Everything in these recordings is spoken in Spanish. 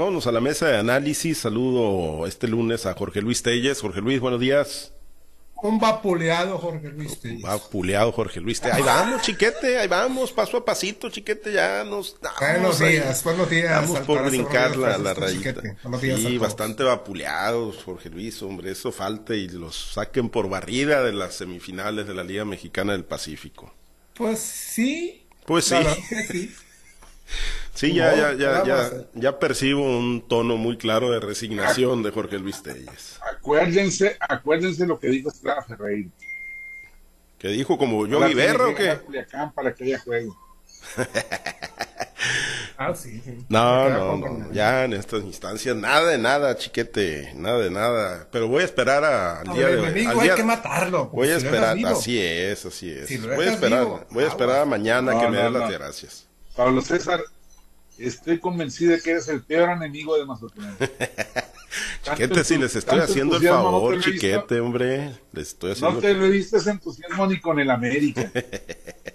Vámonos a la mesa de análisis. Saludo este lunes a Jorge Luis Telles. Jorge Luis, buenos días. Un vapuleado Jorge Luis Telles. Vapuleado Jorge Luis Telles. Ahí vamos, chiquete, ahí vamos, paso a pasito, chiquete, ya nos Buenos días, buenos días. Vamos por brincar la, la rayita. Sí, bastante vapuleados, Jorge Luis, hombre, eso falta y los saquen por barrida de las semifinales de la Liga Mexicana del Pacífico. Pues sí. Pues sí. Sí, ya, ya, ya, ya, ya percibo un tono muy claro de resignación de Jorge Luis Telles. Acuérdense, acuérdense lo que dijo Estrada Ferreira. ¿Que dijo como yo Berra o qué? para que haya juego. ah, sí, No, no, no, ya en estas instancias nada de nada, chiquete, nada de nada. Pero voy a esperar a, al día de hoy. hay que matarlo. Voy a esperar, así es, así es. voy a esperar, voy a esperar a mañana que me dé las gracias. Pablo César, estoy convencido de que eres el peor enemigo de Mazatlán. chiquete, si les estoy haciendo el favor, chiquete, hombre. Les estoy haciendo... No te lo viste ese entusiasmo ni con el América.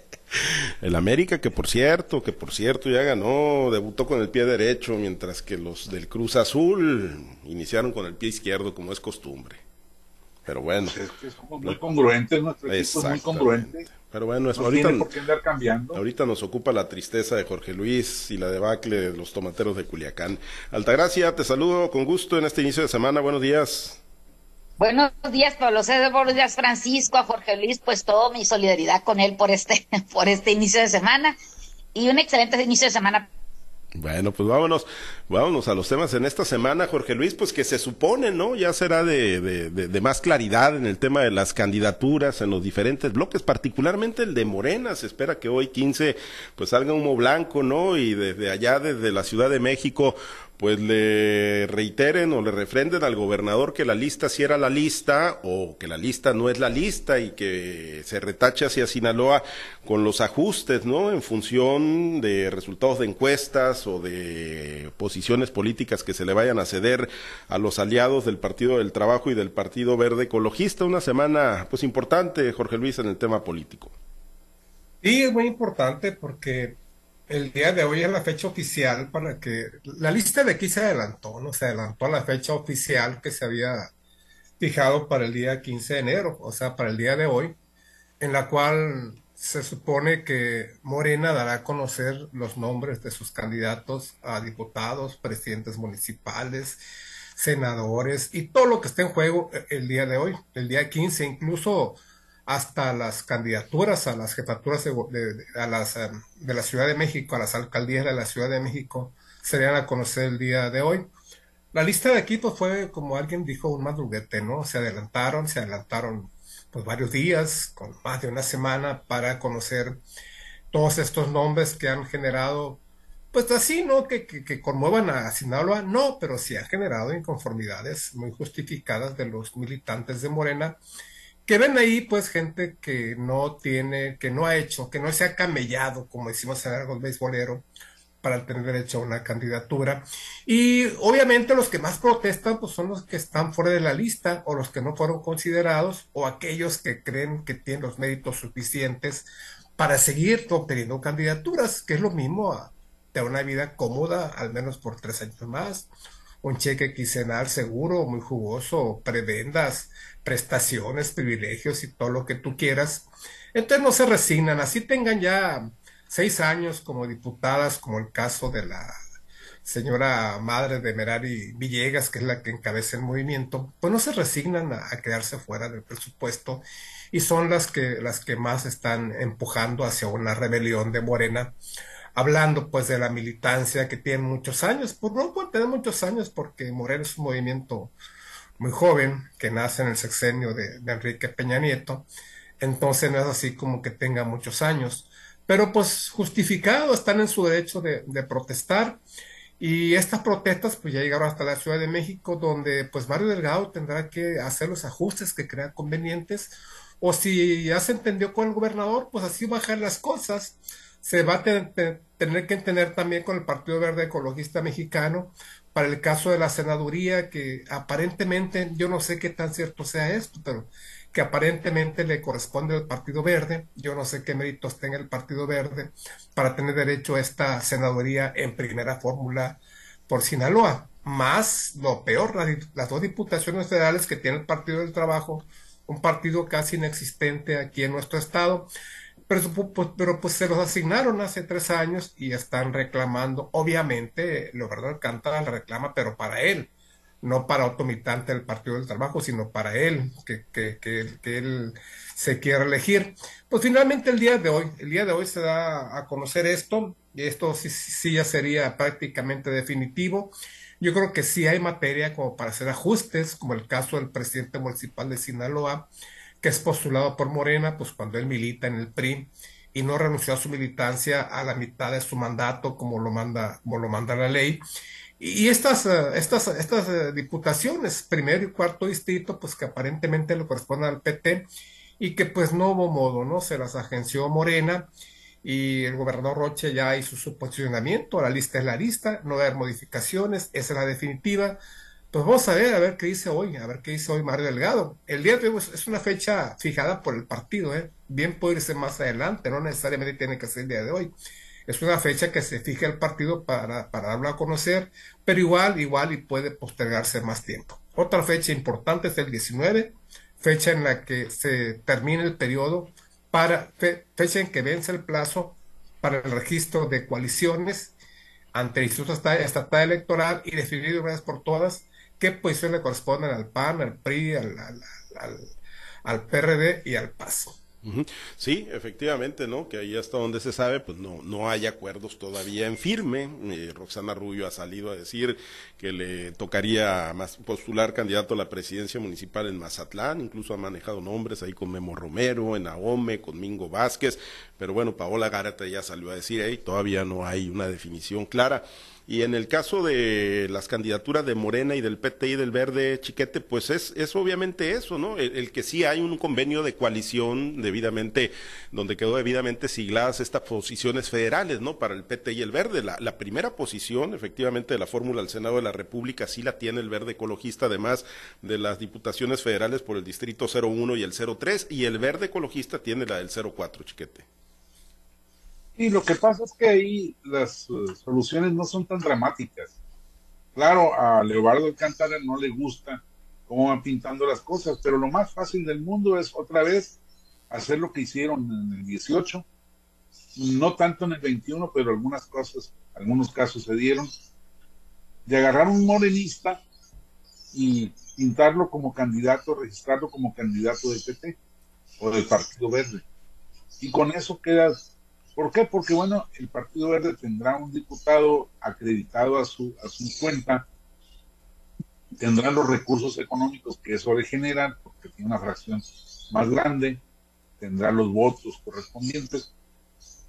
el América, que por cierto, que por cierto ya ganó, debutó con el pie derecho, mientras que los del Cruz Azul iniciaron con el pie izquierdo, como es costumbre. Pero bueno. Pues es que somos muy congruentes, nuestro equipo es muy congruente. Pero bueno, eso ahorita, cambiando. ahorita nos ocupa la tristeza de Jorge Luis y la debacle de los tomateros de Culiacán. Altagracia, te saludo con gusto en este inicio de semana. Buenos días. Buenos días, Pablo César, buenos días, Francisco, a Jorge Luis, pues todo mi solidaridad con él por este, por este inicio de semana y un excelente inicio de semana bueno, pues vámonos, vámonos a los temas en esta semana, Jorge Luis, pues que se supone, ¿no? Ya será de, de, de, más claridad en el tema de las candidaturas en los diferentes bloques, particularmente el de Morena. Se espera que hoy 15 pues salga humo blanco, ¿no? Y desde allá, desde la Ciudad de México, pues le reiteren o le refrenden al gobernador que la lista sí era la lista o que la lista no es la lista y que se retache hacia Sinaloa con los ajustes, ¿no? En función de resultados de encuestas o de posiciones políticas que se le vayan a ceder a los aliados del Partido del Trabajo y del Partido Verde Ecologista. Una semana, pues importante, Jorge Luis, en el tema político. Sí, es muy importante porque el día de hoy es la fecha oficial para que la lista de aquí se adelantó, ¿no? Se adelantó a la fecha oficial que se había fijado para el día 15 de enero, o sea, para el día de hoy, en la cual se supone que Morena dará a conocer los nombres de sus candidatos a diputados, presidentes municipales, senadores y todo lo que esté en juego el día de hoy, el día 15, incluso hasta las candidaturas a las jefaturas de, a las, eh, de la Ciudad de México, a las alcaldías de la Ciudad de México, serían a conocer el día de hoy. La lista de aquí pues, fue, como alguien dijo, un madruguete, ¿no? Se adelantaron, se adelantaron pues varios días, con más de una semana, para conocer todos estos nombres que han generado, pues así, ¿no? Que, que, que conmuevan a Sinaloa, no, pero sí han generado inconformidades muy justificadas de los militantes de Morena que ven ahí pues gente que no tiene, que no ha hecho, que no se ha camellado, como decimos en el beisbolero, para tener derecho a una candidatura. Y obviamente los que más protestan pues son los que están fuera de la lista o los que no fueron considerados o aquellos que creen que tienen los méritos suficientes para seguir obteniendo candidaturas, que es lo mismo de una vida cómoda, al menos por tres años más, un cheque quincenal seguro, muy jugoso, prebendas, prestaciones, privilegios y todo lo que tú quieras. Entonces no se resignan, así tengan ya seis años como diputadas, como el caso de la señora madre de Merari Villegas, que es la que encabeza el movimiento, pues no se resignan a, quedarse fuera del presupuesto y son las que, las que más están empujando hacia una rebelión de Morena, hablando pues de la militancia que tiene muchos años, pues no puede tener muchos años porque Morena es un movimiento muy joven, que nace en el sexenio de, Enrique Peña Nieto, entonces no es así como que tenga muchos años, pero pues justificado, están en su derecho de, protestar. Y estas protestas pues ya llegaron hasta la Ciudad de México, donde pues Mario Delgado tendrá que hacer los ajustes que crea convenientes, o si ya se entendió con el gobernador, pues así bajar las cosas. Se va a tener que entender también con el Partido Verde Ecologista Mexicano, para el caso de la senaduría, que aparentemente, yo no sé qué tan cierto sea esto, pero que aparentemente le corresponde al Partido Verde, yo no sé qué méritos tenga el Partido Verde para tener derecho a esta senaduría en primera fórmula por Sinaloa, más lo peor, las, dos diputaciones federales que tiene el Partido del Trabajo, un partido casi inexistente aquí en nuestro estado, pero, pues, pero pues se los asignaron hace tres años y están reclamando, obviamente, lo verdad canta la reclama, pero para él, no para otro militante del Partido del Trabajo, sino para él, que, que, que, él se quiere elegir. Pues finalmente el día de hoy, el día de hoy se da a conocer esto, y esto sí, sí ya sería prácticamente definitivo. Yo creo que sí hay materia como para hacer ajustes, como el caso del presidente municipal de Sinaloa, que es postulado por Morena, pues cuando él milita en el PRI y no renunció a su militancia a la mitad de su mandato, como lo manda, como lo manda la ley. Y estas, eh, estas, estas eh, diputaciones, primero y cuarto distrito, pues que aparentemente le corresponden al PT y que pues no hubo modo, ¿no? Se las agenció Morena y el gobernador Roche ya hizo su posicionamiento, la lista es la lista, no va a haber modificaciones, esa es la definitiva. Pues vamos a ver, a ver qué dice hoy, a ver qué dice hoy Mario Delgado. El día de hoy es una fecha fijada por el partido, ¿eh? bien puede irse más adelante, no necesariamente tiene que ser el día de hoy. Es una fecha que se fija el partido para, para darlo a conocer, pero igual, igual y puede postergarse más tiempo. Otra fecha importante es el 19, fecha en la que se termina el periodo para fecha en que vence el plazo para el registro de coaliciones ante el Instituto Estatal Electoral y definir de una vez por todas qué posición le corresponden al PAN, al PRI, al, al, al PRD y al PAS. Sí, efectivamente, ¿no? Que ahí hasta donde se sabe, pues no, no hay acuerdos todavía en firme. Eh, Roxana Rubio ha salido a decir que le tocaría más postular candidato a la presidencia municipal en Mazatlán, incluso ha manejado nombres ahí con Memo Romero, en Ahome, con Mingo Vázquez, pero bueno, Paola Gárate ya salió a decir, ahí todavía no hay una definición clara. Y en el caso de las candidaturas de Morena y del PT y del Verde Chiquete, pues es, es obviamente eso, ¿no? El, que sí hay un convenio de coalición debidamente, donde quedó debidamente sigladas estas posiciones federales, ¿no? Para el PT y el Verde. La, la primera posición, efectivamente, de la fórmula al Senado de la República sí la tiene el Verde Ecologista, además de las diputaciones federales por el Distrito 01 y el 03, y el Verde Ecologista tiene la del 04, Chiquete. Y lo que pasa es que ahí las eh, soluciones no son tan dramáticas. Claro, a Leobardo Alcántara no le gusta cómo van pintando las cosas, pero lo más fácil del mundo es otra vez hacer lo que hicieron en el 18, no tanto en el 21, pero algunas cosas, algunos casos se dieron, de agarrar un morenista y pintarlo como candidato, registrarlo como candidato del PT o del Partido Verde. Y con eso quedas ¿Por qué? Porque, bueno, el Partido Verde tendrá un diputado acreditado a su, a su cuenta, tendrá los recursos económicos que eso le genera, porque tiene una fracción más grande, tendrá los votos correspondientes,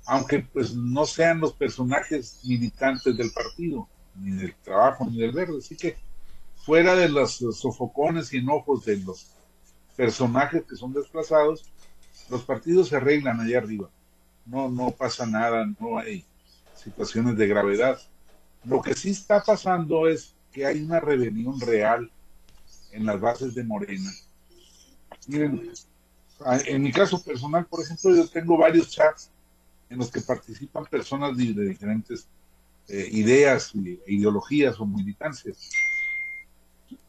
aunque pues no sean los personajes militantes del partido, ni del trabajo, ni del verde. Así que fuera de los sofocones y enojos de los personajes que son desplazados, los partidos se arreglan allá arriba no, no pasa nada, no hay situaciones de gravedad. Lo que sí está pasando es que hay una rebelión real en las bases de Morena. Miren, en mi caso personal, por ejemplo, yo tengo varios chats en los que participan personas de, diferentes eh, ideas, ideologías o militancias.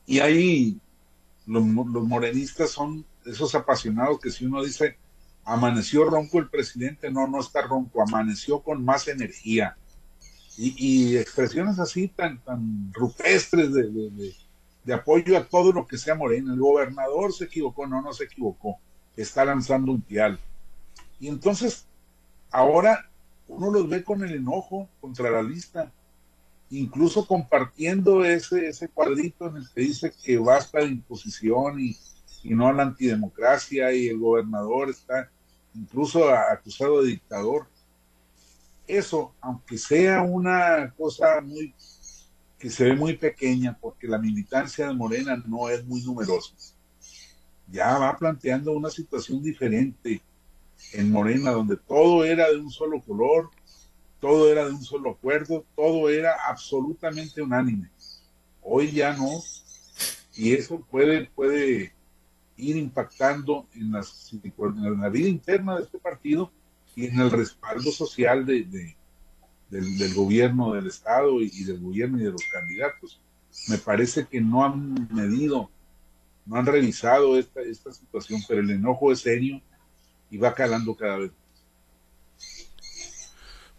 Y ahí los, morenistas son esos apasionados que si uno dice, amaneció ronco el presidente, no, no está ronco, amaneció con más energía. Y, expresiones así tan, tan rupestres de, de, apoyo a todo lo que sea Morena. El gobernador se equivocó, no, no se equivocó, está lanzando un pial. Y entonces, ahora uno los ve con el enojo contra la lista, incluso compartiendo ese, ese cuadrito en el que dice que basta de imposición y, y no la antidemocracia y el gobernador está incluso acusado de dictador. Eso, aunque sea una cosa muy que se ve muy pequeña, porque la militancia de Morena no es muy numerosa, ya va planteando una situación diferente en Morena, donde todo era de un solo color, todo era de un solo acuerdo, todo era absolutamente unánime. Hoy ya no, y eso puede, puede ir impactando en, la vida interna de este partido y en el respaldo social de, del, gobierno del Estado y, del gobierno y de los candidatos. Me parece que no han medido, no han revisado esta, esta situación, pero el enojo es serio y va calando cada vez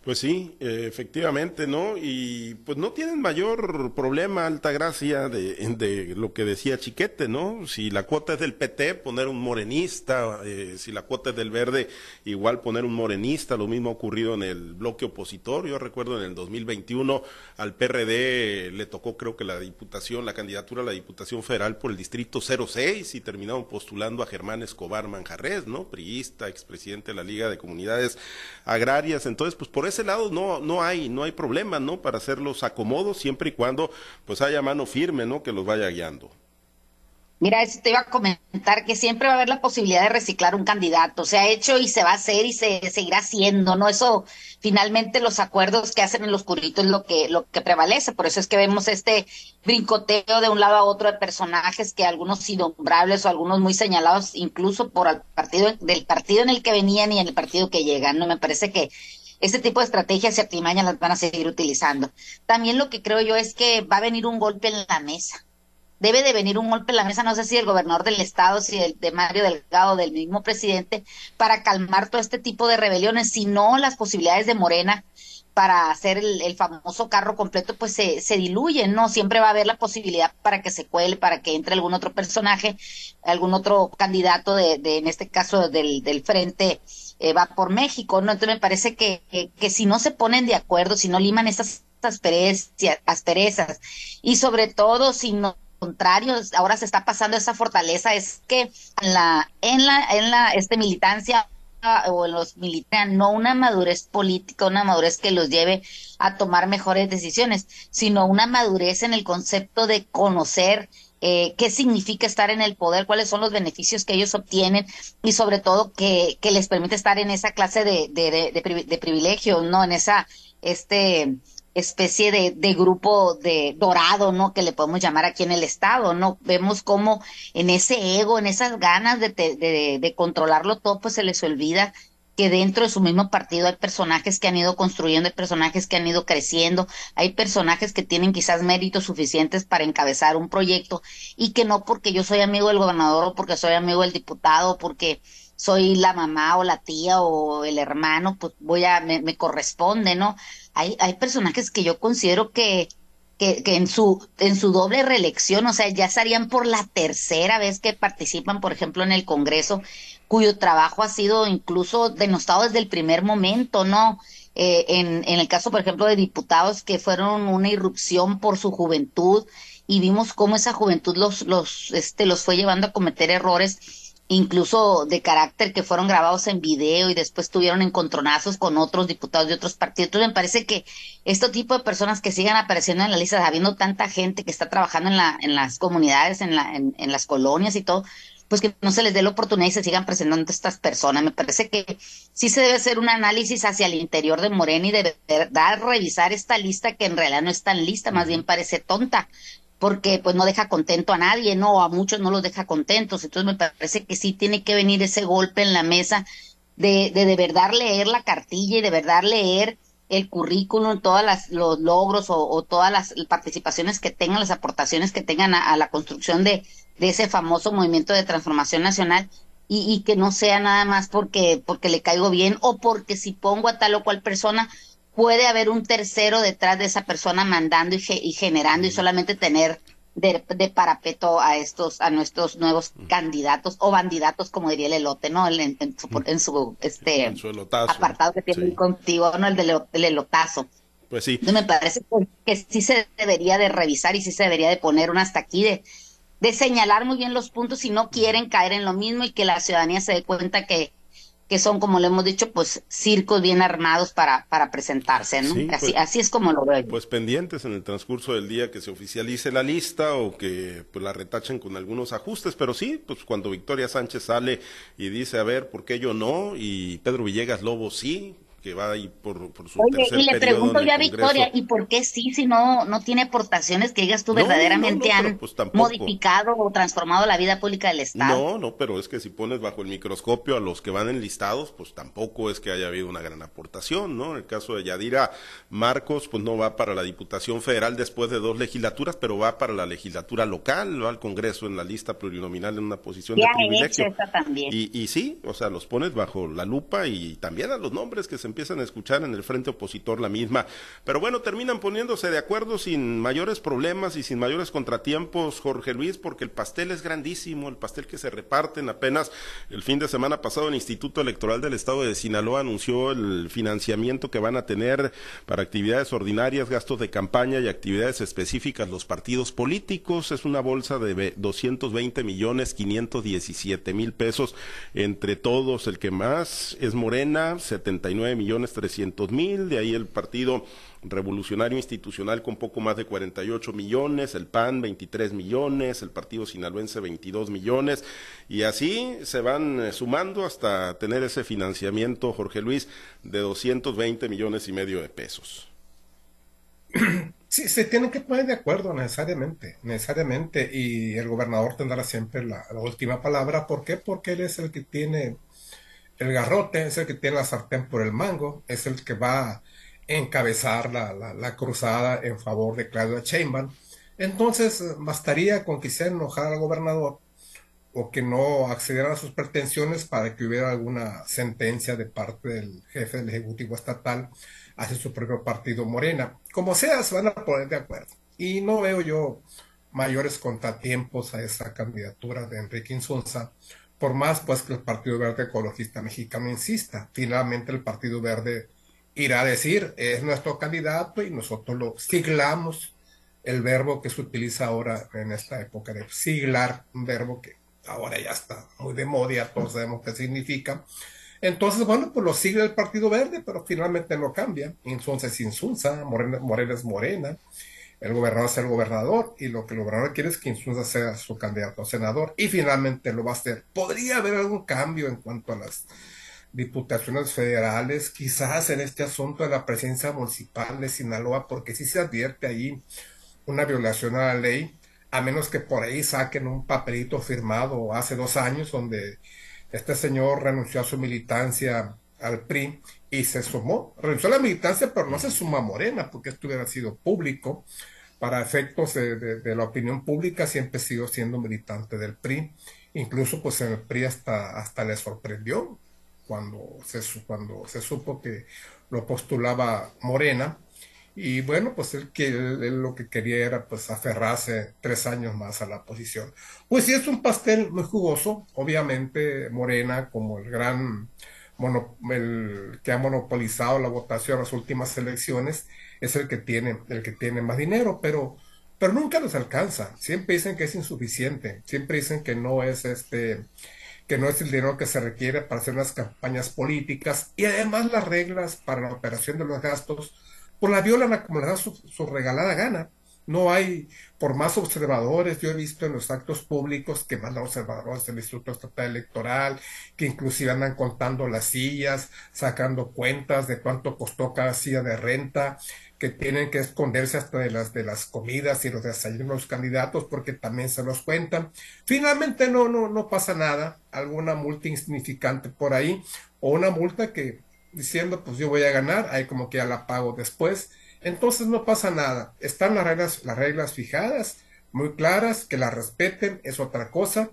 pues sí, efectivamente, ¿no? Y pues no tienen mayor problema, alta gracia, de, de, lo que decía Chiquete, ¿no? Si la cuota es del PT, poner un morenista, eh, si la cuota es del verde, igual poner un morenista, lo mismo ha ocurrido en el bloque opositor, yo recuerdo en el 2021 al PRD le tocó creo que la diputación, la candidatura a la diputación federal por el distrito 06 y terminaron postulando a Germán Escobar Manjarres, ¿no? Priista, expresidente de la Liga de Comunidades Agrarias, entonces pues por eso ese lado no, no hay, no hay problema, ¿no? Para hacer los acomodos siempre y cuando pues haya mano firme, ¿no? Que los vaya guiando. Mira, eso te iba a comentar que siempre va a haber la posibilidad de reciclar un candidato. Se ha hecho y se va a hacer y se seguirá haciendo, ¿no? Eso, finalmente, los acuerdos que hacen en los curritos es lo que, lo que prevalece. Por eso es que vemos este brincoteo de un lado a otro de personajes que algunos innombrables o algunos muy señalados, incluso por el partido, del partido en el que venían y en el partido que llegan, ¿no? Me parece que este tipo de estrategias y artimañas las van a seguir utilizando. También lo que creo yo es que va a venir un golpe en la mesa. Debe de venir un golpe en la mesa, no sé si el gobernador del estado, si el de Mario Delgado, del mismo presidente, para calmar todo este tipo de rebeliones, si no las posibilidades de Morena para hacer el, famoso carro completo, pues se, se diluyen, ¿no? Siempre va a haber la posibilidad para que se cuele, para que entre algún otro personaje, algún otro candidato de, de en este caso del, del frente eh, va por México, ¿no? Entonces me parece que, que, si no se ponen de acuerdo, si no liman estas asperezas y sobre todo si no contrario, ahora se está pasando esa fortaleza, es que en la, en la, en la este militancia o en los militares, no una madurez política, una madurez que los lleve a tomar mejores decisiones, sino una madurez en el concepto de conocer eh, qué significa estar en el poder, cuáles son los beneficios que ellos obtienen y sobre todo que, que les permite estar en esa clase de, de, de, de privilegio, ¿no? En esa este especie de, de, grupo de dorado, ¿no? Que le podemos llamar aquí en el estado, ¿no? Vemos cómo en ese ego, en esas ganas de, de, de controlarlo todo, pues se les olvida que dentro de su mismo partido hay personajes que han ido construyendo, hay personajes que han ido creciendo, hay personajes que tienen quizás méritos suficientes para encabezar un proyecto y que no porque yo soy amigo del gobernador o porque soy amigo del diputado, o porque soy la mamá o la tía o el hermano, pues voy a, me, me corresponde, ¿no? Hay, hay personajes que yo considero que, que, que, en su en su doble reelección, o sea, ya estarían por la tercera vez que participan, por ejemplo, en el Congreso, cuyo trabajo ha sido incluso denostado desde el primer momento, ¿no? Eh, en, en el caso, por ejemplo, de diputados que fueron una irrupción por su juventud y vimos cómo esa juventud los, los, este, los fue llevando a cometer errores incluso de carácter que fueron grabados en video y después tuvieron encontronazos con otros diputados de otros partidos. Entonces me parece que este tipo de personas que sigan apareciendo en la lista, habiendo tanta gente que está trabajando en, la, en las comunidades, en, la, en, en las colonias y todo, pues que no se les dé la oportunidad y se sigan presentando estas personas. Me parece que sí se debe hacer un análisis hacia el interior de Morena y de verdad revisar esta lista que en realidad no es tan lista, más bien parece tonta, porque pues no deja contento a nadie, no, a muchos no los deja contentos. Entonces me parece que sí tiene que venir ese golpe en la mesa de de, de verdad leer la cartilla y de verdad leer el currículum, todos los logros o, todas las participaciones que tengan, las aportaciones que tengan a la construcción de, de ese famoso movimiento de transformación nacional y, y, que no sea nada más porque, porque le caigo bien o porque si pongo a tal o cual persona puede haber un tercero detrás de esa persona mandando y, y generando y solamente tener de, de, parapeto a estos a nuestros nuevos candidatos o bandidatos como diría el elote no en, en, su, en su, este apartado que tiene contigo no el del, elotazo. Pues sí. Me parece que, que sí se debería de revisar y sí se debería de poner un hasta aquí de de señalar muy bien los puntos si no quieren caer en lo mismo y que la ciudadanía se dé cuenta que, que son, como le hemos dicho, pues circos bien armados para, para presentarse, ¿no? así, pues, así es como lo veo. Pues pendientes en el transcurso del día que se oficialice la lista o que pues, la retachen con algunos ajustes, pero sí, pues cuando Victoria Sánchez sale y dice, a ver, ¿por qué yo no? Y Pedro Villegas Lobo sí, que va ahí por, por su Oye, y le pregunto yo a Victoria, ¿y por qué sí si no, no tiene aportaciones que digas tú verdaderamente han pues modificado o transformado la vida pública del Estado? No, no, pero es que si pones bajo el microscopio a los que van enlistados, pues tampoco es que haya habido una gran aportación, ¿no? En el caso de Yadira Marcos, pues no va para la Diputación Federal después de dos legislaturas, pero va para la legislatura local, va al Congreso en la lista plurinominal en una posición de privilegio. Y, y sí, o sea, los pones bajo la lupa y también a los nombres que se empiezan a escuchar en el frente opositor la misma. Pero bueno, terminan poniéndose de acuerdo sin mayores problemas y sin mayores contratiempos, Jorge Luis, porque el pastel es grandísimo, el pastel que se reparten apenas el fin de semana pasado el Instituto Electoral del Estado de Sinaloa anunció el financiamiento que van a tener para actividades ordinarias, gastos de campaña y actividades específicas los partidos políticos. Es una bolsa de 220 millones 517 mil pesos entre todos. El que más es Morena, 79 millones 300 mil, de ahí el Partido Revolucionario Institucional con poco más de 48 millones, el PAN 23 millones, el Partido Sinaloense 22 millones, y así se van eh, sumando hasta tener ese financiamiento, Jorge Luis, de 220 millones y medio de pesos. Sí, se tienen que poner de acuerdo necesariamente, necesariamente, y el gobernador tendrá siempre la, la última palabra. ¿Por qué? Porque él es el que tiene el garrote, es el que tiene la sartén por el mango, es el que va a encabezar la, la, cruzada en favor de Claudia Sheinbaum. Entonces, bastaría con se enojar al gobernador o que no accediera a sus pretensiones para que hubiera alguna sentencia de parte del jefe del Ejecutivo Estatal hacia su propio partido Morena. Como sea, se van a poner de acuerdo. Y no veo yo mayores contratiempos a esa candidatura de Enrique Insunza, por más pues que el Partido Verde Ecologista Mexicano insista. Finalmente el Partido Verde irá a decir, es nuestro candidato y nosotros lo siglamos, el verbo que se utiliza ahora en esta época de siglar, un verbo que ahora ya está muy de moda, todos sabemos qué significa. Entonces, bueno, pues lo sigue el Partido Verde, pero finalmente no cambia. Insunza es Insunza, Morena, Morena es Morena el gobernador es el gobernador y lo que el gobernador quiere es que Insunza sea su candidato a senador y finalmente lo va a hacer. ¿Podría haber algún cambio en cuanto a las diputaciones federales, quizás en este asunto de la presencia municipal de Sinaloa, porque si se advierte ahí una violación a la ley, a menos que por ahí saquen un papelito firmado hace dos años donde este señor renunció a su militancia al PRI y se sumó, renunció la militancia, pero no se suma a Morena, porque esto hubiera sido público. Para efectos de, la opinión pública, siempre sigo siendo militante del PRI. Incluso, pues en el PRI hasta, hasta le sorprendió cuando se, cuando se supo que lo postulaba Morena. Y bueno, pues él, él, lo que quería era pues aferrarse tres años más a la posición. Pues sí, es un pastel muy jugoso, obviamente Morena como el gran el que ha monopolizado la votación en las últimas elecciones es el que tiene, el que tiene más dinero, pero, pero nunca los alcanza. Siempre dicen que es insuficiente, siempre dicen que no es este, que no es el dinero que se requiere para hacer las campañas políticas y además las reglas para la operación de los gastos, pues la violan como les da su regalada gana. No hay, por más observadores, yo he visto en los actos públicos que mandan observadores del Instituto Estatal Electoral, que inclusive andan contando las sillas, sacando cuentas de cuánto costó cada silla de renta, que tienen que esconderse hasta de las de las comidas y los desayunos de los candidatos porque también se los cuentan. Finalmente no, no, no pasa nada, alguna multa insignificante por ahí, o una multa que diciendo pues yo voy a ganar, ahí como que ya la pago después entonces no pasa nada. Están las reglas, las reglas fijadas, muy claras, que las respeten, es otra cosa.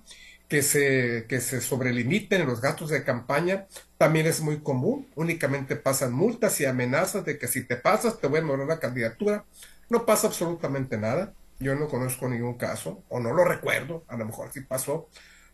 Que se, que se sobrelimiten los gastos de campaña también es muy común. Únicamente pasan multas y amenazas de que si te pasas te voy a anular la candidatura. No pasa absolutamente nada. Yo no conozco ningún caso, o no lo recuerdo, a lo mejor sí pasó,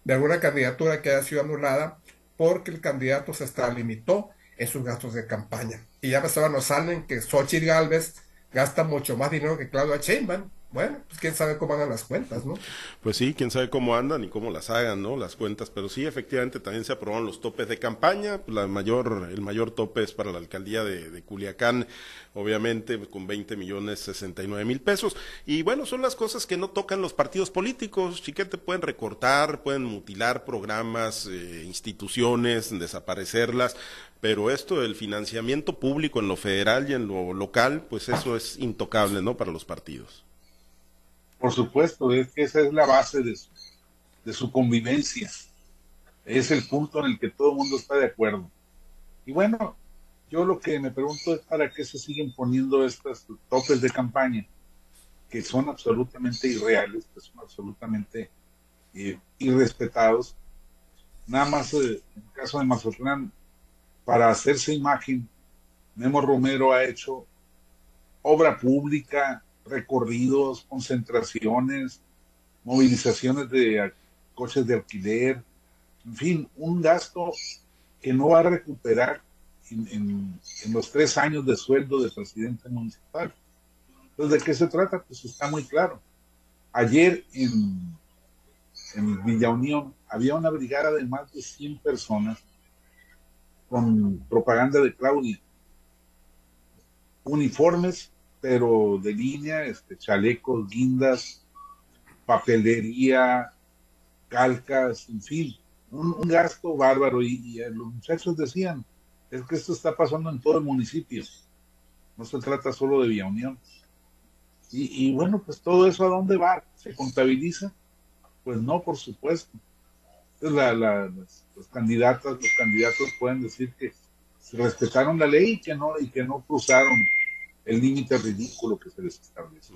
de alguna candidatura que haya sido anulada porque el candidato se extralimitó en sus gastos de campaña. Y ya ahora nos salen que Xochitl Galvez gasta mucho más dinero que Claudia Sheinbaum. Bueno, pues quién sabe cómo hagan las cuentas, ¿no? Pues sí, quién sabe cómo andan y cómo las hagan, ¿no? Las cuentas, pero sí, efectivamente también se aprobaron los topes de campaña, la mayor, el mayor tope es para la alcaldía de, Culiacán, obviamente con 20 millones 69 mil pesos, y bueno, son las cosas que no tocan los partidos políticos, chiquete, pueden recortar, pueden mutilar programas, eh, instituciones, desaparecerlas, pero esto del financiamiento público en lo federal y en lo local, pues eso es intocable, ¿no? Para los partidos. Por supuesto, es que esa es la base de su, convivencia. Es el punto en el que todo el mundo está de acuerdo. Y bueno, yo lo que me pregunto es para qué se siguen poniendo estos topes de campaña, que son absolutamente irreales, que son absolutamente eh, irrespetados. Nada más eh, en el caso de Mazatlán, para hacerse imagen, Memo Romero ha hecho obra pública, recorridos, concentraciones, movilizaciones de coches de alquiler, en fin, un gasto que no va a recuperar en, los tres años de sueldo de presidente municipal. Entonces, ¿de qué se trata? Pues está muy claro. Ayer en, en Villa Unión había una brigada de más de 100 personas con propaganda de Claudia. Uniformes pero de línea, este, chalecos, guindas, papelería, calcas, en fin, un, gasto bárbaro. Y, los muchachos decían, es que esto está pasando en todo el municipio, no se trata solo de Villa Unión. Y, bueno, pues todo eso a dónde va? ¿Se contabiliza? Pues no, por supuesto. Entonces la, la, los candidatos pueden decir que respetaron la ley y que no, y que no cruzaron el límite ridículo que se les establece.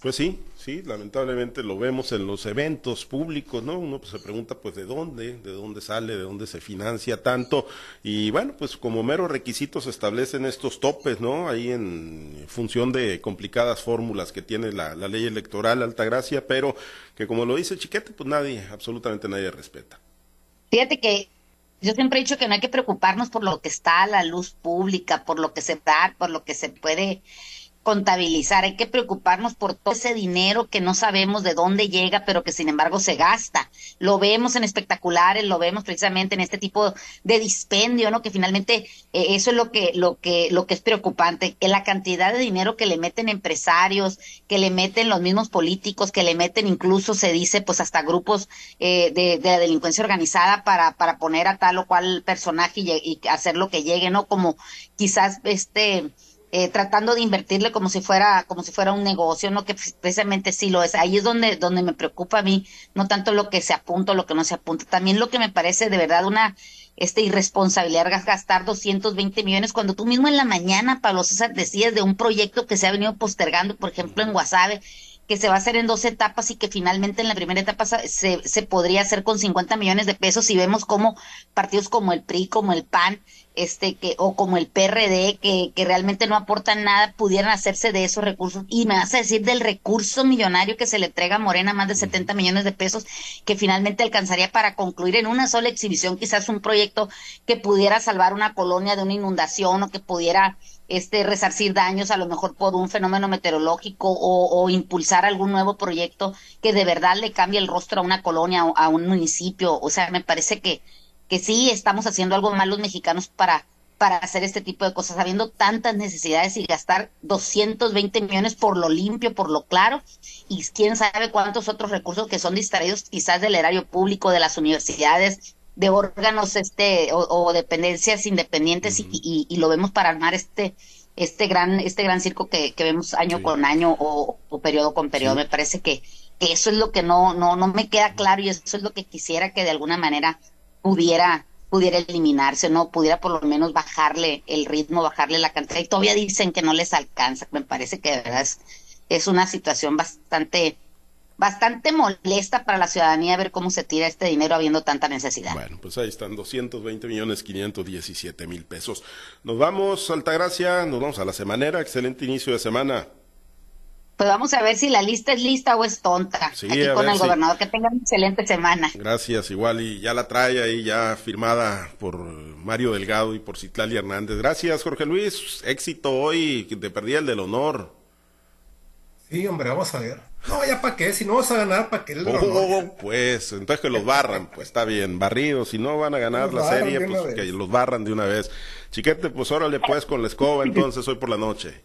Pues sí, sí, lamentablemente lo vemos en los eventos públicos, ¿no? Uno pues, se pregunta pues de dónde, de dónde sale, de dónde se financia tanto y bueno, pues como meros requisitos se establecen estos topes, ¿no? Ahí en función de complicadas fórmulas que tiene la, la ley electoral Altagracia, pero que como lo dice Chiquete, pues nadie, absolutamente nadie respeta. Fíjate que yo siempre he dicho que no hay que preocuparnos por lo que está a la luz pública, por lo que se da, por lo que se puede contabilizar, hay que preocuparnos por todo ese dinero que no sabemos de dónde llega, pero que sin embargo se gasta. Lo vemos en espectaculares, lo vemos precisamente en este tipo de dispendio, ¿no? Que finalmente eh, eso es lo que, lo que, lo que es preocupante, que la cantidad de dinero que le meten empresarios, que le meten los mismos políticos, que le meten incluso se dice pues hasta grupos eh, de, de, la delincuencia organizada para, para poner a tal o cual personaje y, y hacer lo que llegue, ¿no? Como quizás este eh, tratando de invertirle como si fuera como si fuera un negocio, no que precisamente sí lo es. Ahí es donde donde me preocupa a mí, no tanto lo que se apunta lo que no se apunta, también lo que me parece de verdad una este irresponsabilidad gastar 220 millones cuando tú mismo en la mañana Pablo César decías de un proyecto que se ha venido postergando, por ejemplo en Guasave, que se va a hacer en dos etapas y que finalmente en la primera etapa se, se podría hacer con 50 millones de pesos y vemos como partidos como el PRI, como el PAN, este que o como el PRD que, que realmente no aportan nada pudieran hacerse de esos recursos. Y me vas a decir del recurso millonario que se le entrega a Morena más de 70 millones de pesos que finalmente alcanzaría para concluir en una sola exhibición quizás un proyecto que pudiera salvar una colonia de una inundación o que pudiera este resarcir daños a lo mejor por un fenómeno meteorológico o, impulsar algún nuevo proyecto que de verdad le cambie el rostro a una colonia o a un municipio. O sea me parece que que sí estamos haciendo algo mal los mexicanos para, para hacer este tipo de cosas, habiendo tantas necesidades y gastar 220 millones por lo limpio, por lo claro, y quién sabe cuántos otros recursos que son distraídos quizás del erario público, de las universidades, de órganos este o, dependencias independientes y, y, lo vemos para armar este este gran este gran circo que, que vemos año con año o, o, periodo con periodo. Me parece que, que eso es lo que no no no me queda claro y eso es lo que quisiera que de alguna manera pudiera pudiera eliminarse, no pudiera por lo menos bajarle el ritmo, bajarle la cantidad. Y todavía dicen que no les alcanza. Me parece que de verdad es, es una situación bastante bastante molesta para la ciudadanía ver cómo se tira este dinero habiendo tanta necesidad. Bueno, pues ahí están 220 millones 517 mil pesos. Nos vamos, Altagracia, nos vamos a la semanera. Excelente inicio de semana. Pues vamos a ver si la lista es lista o es tonta. Sí, Aquí con el gobernador. Que tenga una excelente semana. Gracias, igual. Y ya la trae ahí ya firmada por Mario Delgado y por Citlali Hernández. Gracias, Jorge Luis. Éxito hoy. Te perdí el del honor. Sí, hombre, vamos a ver. No, ya para qué, si no vas a ganar, ¿para qué? El oh, pues, entonces que los barran, pues está bien, barridos, si no van a ganar la serie, pues que los barran de una vez. Chiquete, pues órale pues con la escoba entonces hoy por la noche.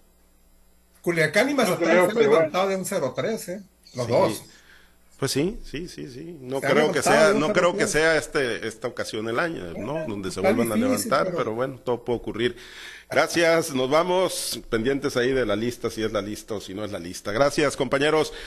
Culiacán y Mazatlán se han levantado de un 0-3, ¿eh? Los dos. Pues sí, sí, sí, sí. No creo que sea, no creo que sea este esta ocasión el año, ¿no? Donde se vuelvan a levantar, pero... bueno, todo puede ocurrir. Gracias, nos vamos pendientes ahí de la lista, si es la lista o si no es la lista. Gracias, compañeros.